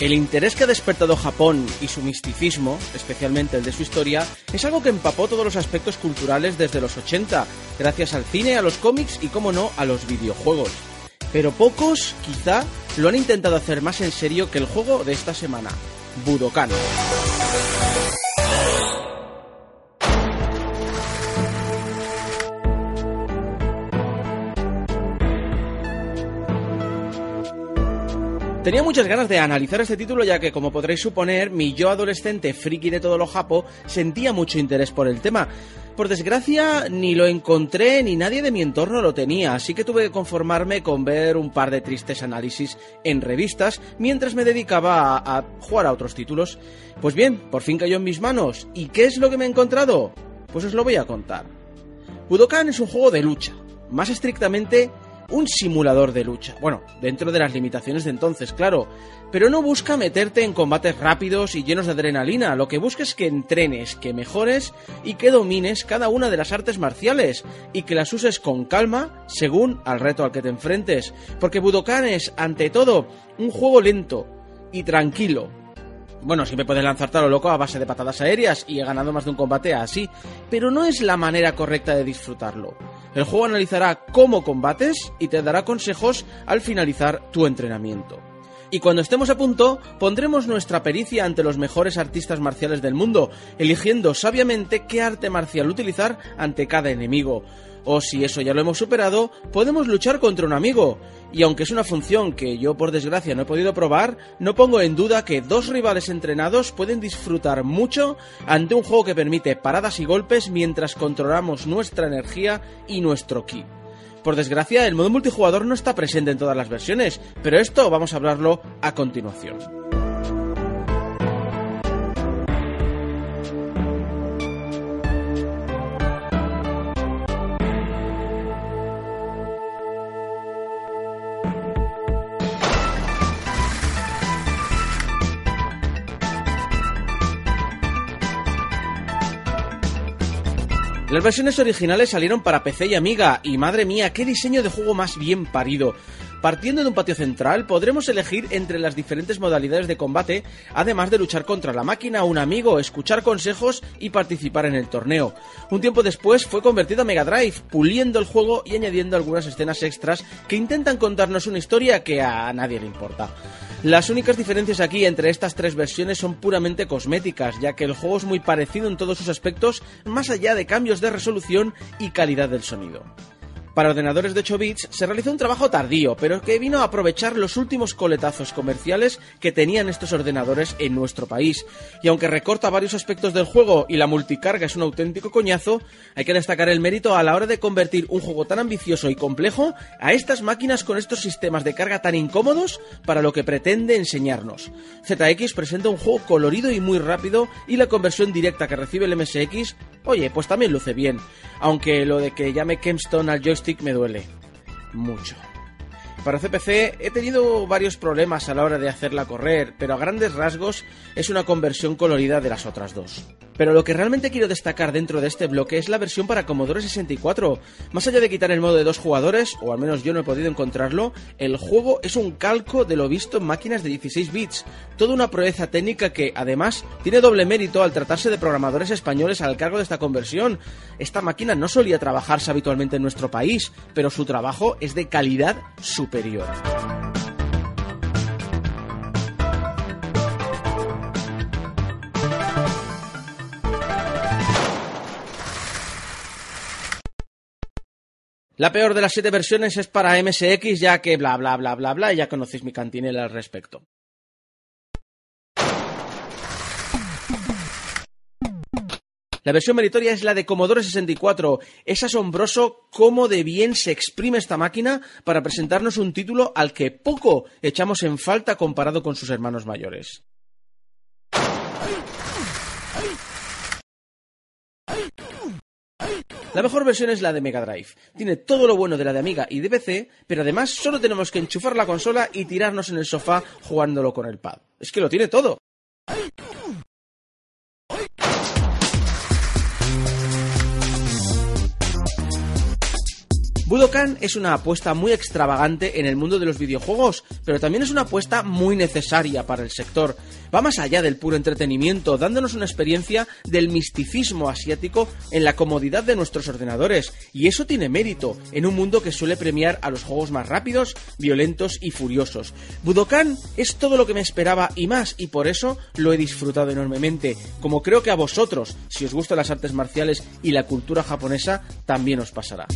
El interés que ha despertado Japón y su misticismo, especialmente el de su historia, es algo que empapó todos los aspectos culturales desde los 80, gracias al cine, a los cómics y, como no, a los videojuegos. Pero pocos, quizá, lo han intentado hacer más en serio que el juego de esta semana, Budokan. Tenía muchas ganas de analizar este título ya que, como podréis suponer, mi yo adolescente friki de todo lo japo sentía mucho interés por el tema. Por desgracia, ni lo encontré ni nadie de mi entorno lo tenía, así que tuve que conformarme con ver un par de tristes análisis en revistas mientras me dedicaba a, a jugar a otros títulos. Pues bien, por fin cayó en mis manos. ¿Y qué es lo que me he encontrado? Pues os lo voy a contar. Budokan es un juego de lucha, más estrictamente un simulador de lucha. Bueno, dentro de las limitaciones de entonces, claro. Pero no busca meterte en combates rápidos y llenos de adrenalina. Lo que busca es que entrenes, que mejores y que domines cada una de las artes marciales y que las uses con calma según al reto al que te enfrentes. Porque Budokan es, ante todo, un juego lento y tranquilo, bueno, siempre puedes lanzarte a lo loco a base de patadas aéreas y he ganado más de un combate así, pero no es la manera correcta de disfrutarlo. El juego analizará cómo combates y te dará consejos al finalizar tu entrenamiento. Y cuando estemos a punto, pondremos nuestra pericia ante los mejores artistas marciales del mundo, eligiendo sabiamente qué arte marcial utilizar ante cada enemigo. O si eso ya lo hemos superado, podemos luchar contra un amigo. Y aunque es una función que yo por desgracia no he podido probar, no pongo en duda que dos rivales entrenados pueden disfrutar mucho ante un juego que permite paradas y golpes mientras controlamos nuestra energía y nuestro ki. Por desgracia, el modo multijugador no está presente en todas las versiones, pero esto vamos a hablarlo a continuación. Las versiones originales salieron para PC y Amiga, y madre mía, qué diseño de juego más bien parido. Partiendo de un patio central, podremos elegir entre las diferentes modalidades de combate, además de luchar contra la máquina, un amigo, escuchar consejos y participar en el torneo. Un tiempo después fue convertido a Mega Drive, puliendo el juego y añadiendo algunas escenas extras que intentan contarnos una historia que a nadie le importa. Las únicas diferencias aquí entre estas tres versiones son puramente cosméticas, ya que el juego es muy parecido en todos sus aspectos, más allá de cambios de resolución y calidad del sonido. Para ordenadores de 8 bits se realizó un trabajo tardío, pero que vino a aprovechar los últimos coletazos comerciales que tenían estos ordenadores en nuestro país. Y aunque recorta varios aspectos del juego y la multicarga es un auténtico coñazo, hay que destacar el mérito a la hora de convertir un juego tan ambicioso y complejo a estas máquinas con estos sistemas de carga tan incómodos para lo que pretende enseñarnos. ZX presenta un juego colorido y muy rápido y la conversión directa que recibe el MSX, oye, pues también luce bien, aunque lo de que llame Kempstone al joystick me duele. Mucho. Para CPC he tenido varios problemas a la hora de hacerla correr, pero a grandes rasgos es una conversión colorida de las otras dos. Pero lo que realmente quiero destacar dentro de este bloque es la versión para Commodore 64. Más allá de quitar el modo de dos jugadores, o al menos yo no he podido encontrarlo, el juego es un calco de lo visto en máquinas de 16 bits. Toda una proeza técnica que, además, tiene doble mérito al tratarse de programadores españoles al cargo de esta conversión. Esta máquina no solía trabajarse habitualmente en nuestro país, pero su trabajo es de calidad La peor de las siete versiones es para MSX, ya que bla bla bla bla bla, y ya conocéis mi cantinela al respecto. La versión meritoria es la de Commodore 64. Es asombroso cómo de bien se exprime esta máquina para presentarnos un título al que poco echamos en falta comparado con sus hermanos mayores. La mejor versión es la de Mega Drive. Tiene todo lo bueno de la de Amiga y de PC, pero además solo tenemos que enchufar la consola y tirarnos en el sofá jugándolo con el pad. Es que lo tiene todo. Budokan es una apuesta muy extravagante en el mundo de los videojuegos, pero también es una apuesta muy necesaria para el sector. Va más allá del puro entretenimiento, dándonos una experiencia del misticismo asiático en la comodidad de nuestros ordenadores, y eso tiene mérito en un mundo que suele premiar a los juegos más rápidos, violentos y furiosos. Budokan es todo lo que me esperaba y más, y por eso lo he disfrutado enormemente, como creo que a vosotros, si os gustan las artes marciales y la cultura japonesa, también os pasará.